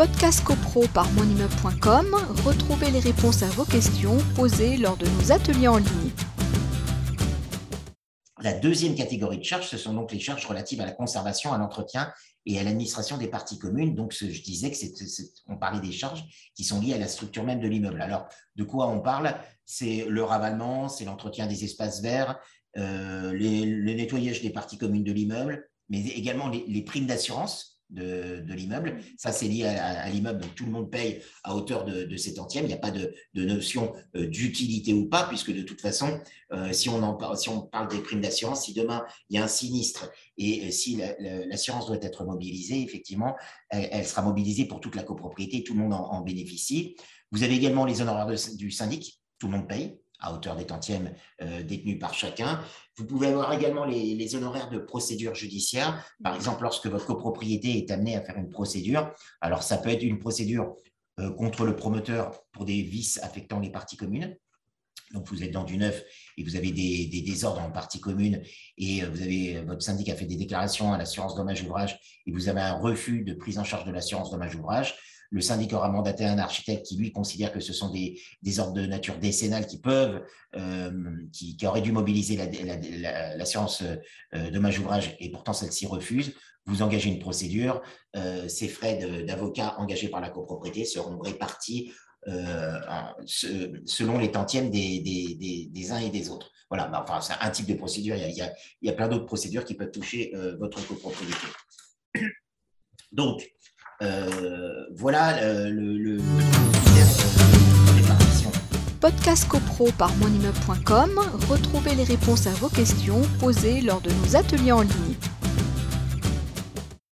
Podcast CoPro par monimmeuble.com, retrouvez les réponses à vos questions posées lors de nos ateliers en ligne. La deuxième catégorie de charges, ce sont donc les charges relatives à la conservation, à l'entretien et à l'administration des parties communes. Donc, je disais que on parlait des charges qui sont liées à la structure même de l'immeuble. Alors, de quoi on parle? C'est le ravalement, c'est l'entretien des espaces verts, euh, le nettoyage des parties communes de l'immeuble, mais également les primes d'assurance de, l'immeuble. Ça, c'est lié à, l'immeuble, donc tout le monde paye à hauteur de, de tantièmes. Il n'y a pas de, notion euh, d'utilité ou pas, puisque de toute façon, euh, si, on en, parle des primes d'assurance, si demain il y a un sinistre et euh, si l'assurance doit être mobilisée, effectivement, elle, sera mobilisée pour toute la copropriété, tout le monde en, bénéficie. Vous avez également les honoraires du syndic, tout le monde paye à hauteur des tantièmes détenus par chacun. Vous pouvez avoir également les, honoraires de procédure judiciaire. Par exemple, lorsque votre copropriété est amenée à faire une procédure, alors ça peut être une procédure euh, contre le promoteur pour des vices affectant les parties communes. Donc, vous êtes dans du neuf et vous avez des, désordres en partie commune et euh, avez, votre syndic a fait des déclarations à l'assurance dommage ouvrage et vous avez un refus de prise en charge de l'assurance dommage ouvrage le syndic aura mandaté un architecte qui, lui, considère que ce sont des, ordres de nature décennale qui peuvent, euh, qui, auraient dû mobiliser l'assurance la, euh, dommage ouvrage et pourtant celle-ci refuse. Vous engagez une procédure. Euh, ces frais d'avocat engagés par la copropriété seront répartis selon les tantièmes des, uns et des autres. Voilà, enfin, c'est un type de procédure. Il y a, il y a plein d'autres procédures qui peuvent toucher votre copropriété. Donc, euh, voilà euh, le Podcast CoPro par monimmeuble.com, retrouvez les réponses à vos questions posées lors de nos ateliers en ligne.